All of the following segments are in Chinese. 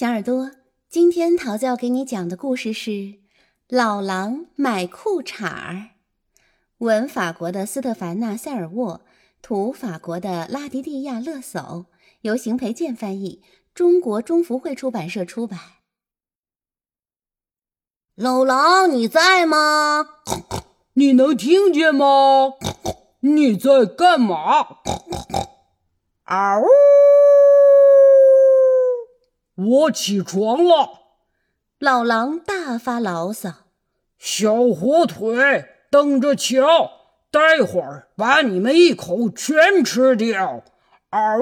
小耳朵，今天桃子要给你讲的故事是《老狼买裤衩儿》，文法国的斯特凡纳·塞尔沃，图法国的拉迪蒂亚·勒叟，由邢培建翻译，中国中福会出版社出版。老狼，你在吗？你能听见吗？你在干嘛？嗷！我起床了，老狼大发牢骚：“小火腿，等着瞧！待会儿把你们一口全吃掉！”嗷！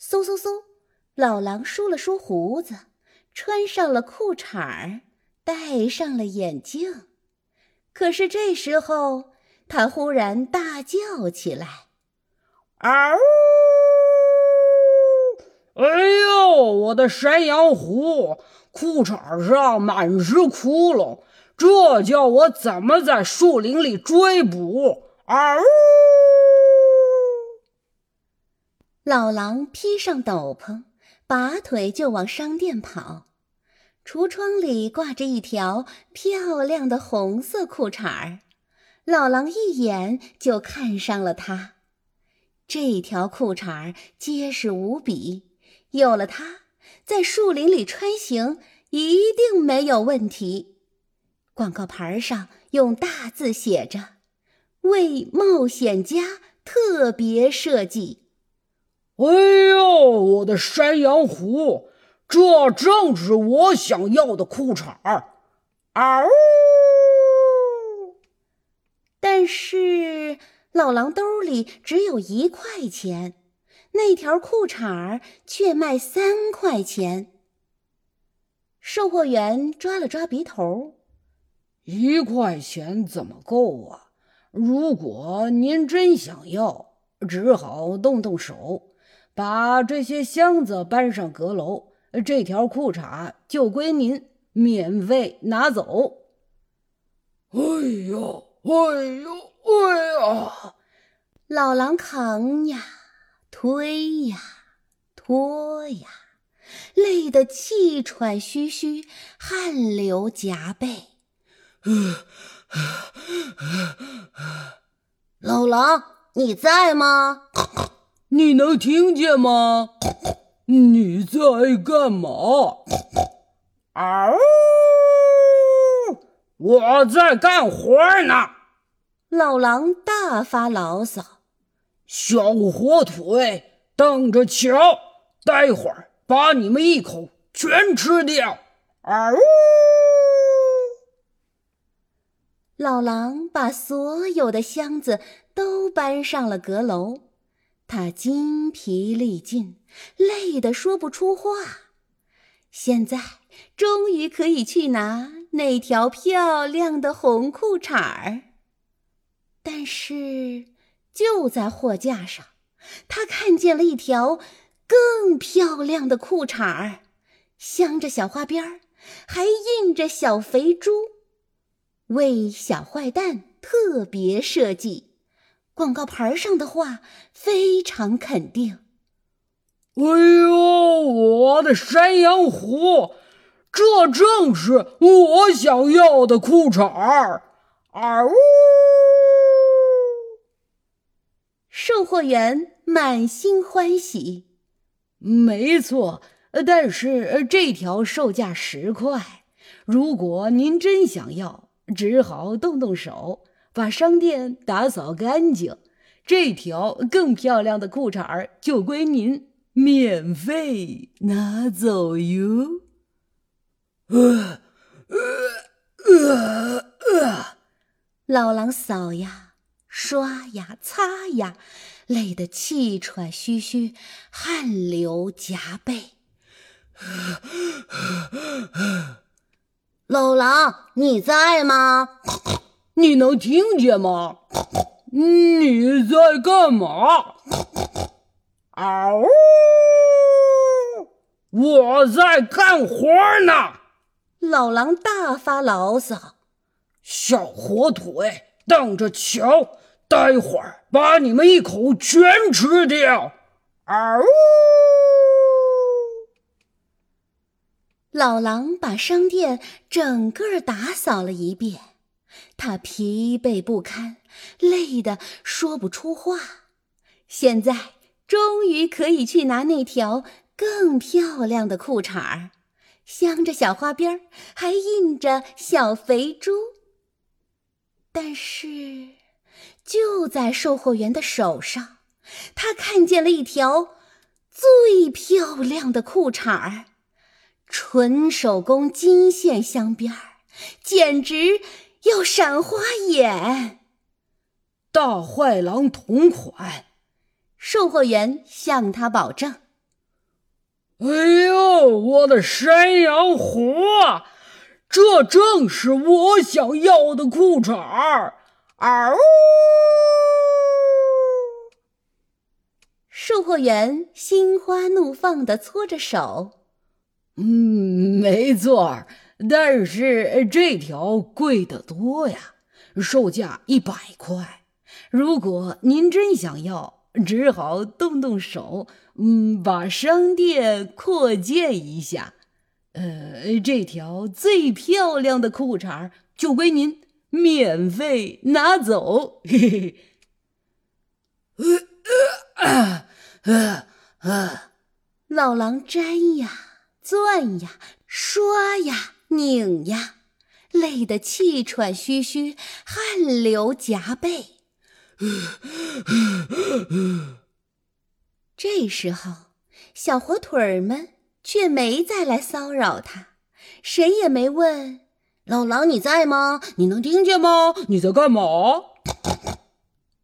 嗖嗖嗖，老狼梳了梳胡子，穿上了裤衩儿，戴上了眼镜。可是这时候，他忽然大叫起来：“嗷！”哎呦，我的山羊胡，裤衩上满是窟窿，这叫我怎么在树林里追捕？嗷！老狼披上斗篷，拔腿就往商店跑。橱窗里挂着一条漂亮的红色裤衩儿，老狼一眼就看上了它。这条裤衩儿结实无比。有了它，在树林里穿行一定没有问题。广告牌上用大字写着：“为冒险家特别设计。”哎呦，我的山羊胡，这正是我想要的裤衩儿！嗷！但是老狼兜里只有一块钱。那条裤衩儿却卖三块钱。售货员抓了抓鼻头，一块钱怎么够啊？如果您真想要，只好动动手，把这些箱子搬上阁楼，这条裤衩就归您，免费拿走。哎呦，哎呦，哎呀！老狼扛呀！推呀，拖呀，累得气喘吁吁，汗流浃背。老狼，你在吗？你能听见吗？你在干嘛？嗷！我在干活呢。老狼大发牢骚。小火腿，等着瞧！待会儿把你们一口全吃掉！嗷！老狼把所有的箱子都搬上了阁楼，他筋疲力尽，累得说不出话。现在终于可以去拿那条漂亮的红裤衩儿，但是。就在货架上，他看见了一条更漂亮的裤衩儿，镶着小花边儿，还印着小肥猪，为小坏蛋特别设计。广告牌上的话非常肯定。哎呦，我的山羊胡，这正是我想要的裤衩儿！啊呜！售货员满心欢喜，没错，但是这条售价十块。如果您真想要，只好动动手，把商店打扫干净，这条更漂亮的裤衩儿就归您，免费拿走哟。呃呃呃呃，老狼嫂呀！刷呀擦呀，累得气喘吁吁，汗流浃背。老狼，你在吗？你能听见吗？你在干嘛？嗷！我在干活呢。老狼大发牢骚：“小火腿，等着瞧！”待会儿把你们一口全吃掉！嗷！老狼把商店整个打扫了一遍，他疲惫不堪，累得说不出话。现在终于可以去拿那条更漂亮的裤衩儿，镶着小花边儿，还印着小肥猪。但是，就在售货员的手上，他看见了一条最漂亮的裤衩儿。纯手工金线镶边儿，简直要闪花眼。大坏狼同款，售货员向他保证。哎呦，我的山羊胡，这正是我想要的裤衩儿！嗷！售货员心花怒放的搓着手。嗯，没错但是这条贵得多呀，售价一百块。如果您真想要，只好动动手，嗯，把商店扩建一下。呃，这条最漂亮的裤衩就归您免费拿走。嘿嘿嘿，老狼粘呀。钻呀，刷呀，拧呀，累得气喘吁吁，汗流浃背。这时候，小火腿儿们却没再来骚扰他，谁也没问：“老狼你在吗？你能听见吗？你在干嘛？”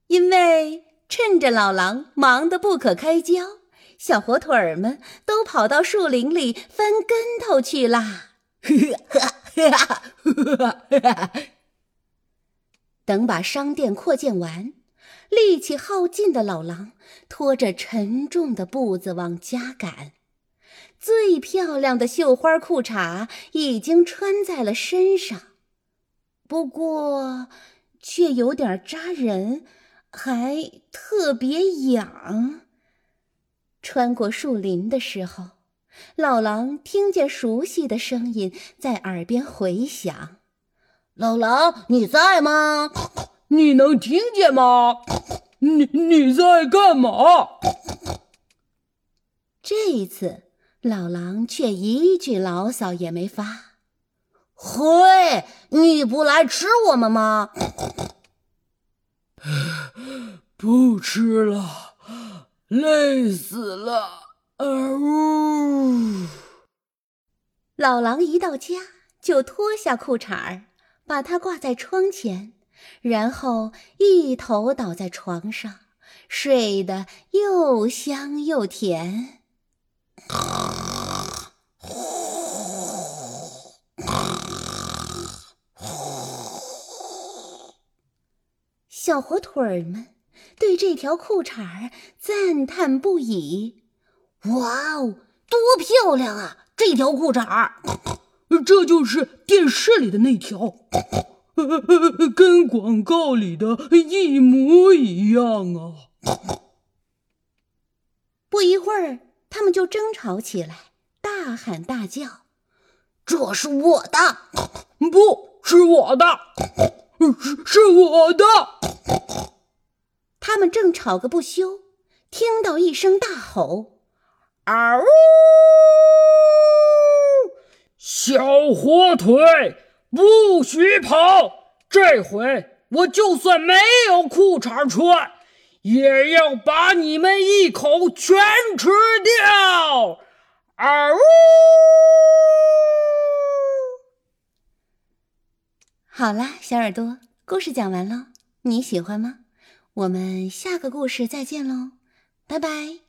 因为趁着老狼忙得不可开交。小火腿儿们都跑到树林里翻跟头去啦！等把商店扩建完，力气耗尽的老狼拖着沉重的步子往家赶。最漂亮的绣花裤衩已经穿在了身上，不过却有点扎人，还特别痒。穿过树林的时候，老狼听见熟悉的声音在耳边回响：“老狼，你在吗？你能听见吗？你你在干嘛？”这一次，老狼却一句牢骚也没发。“嘿，你不来吃我们吗？”“ 不吃了。”累死了！呜！老狼一到家就脱下裤衩儿，把它挂在窗前，然后一头倒在床上，睡得又香又甜。小火腿儿们。对这条裤衩儿赞叹不已。哇哦，多漂亮啊！这条裤衩儿，这就是电视里的那条，跟广告里的一模一样啊！不一会儿，他们就争吵起来，大喊大叫：“这是我的，不是我的，是是我的！”他们正吵个不休，听到一声大吼：“嗷呜！”小火腿，不许跑！这回我就算没有裤衩穿，也要把你们一口全吃掉！嗷呜！好啦，小耳朵，故事讲完了，你喜欢吗？我们下个故事再见喽，拜拜。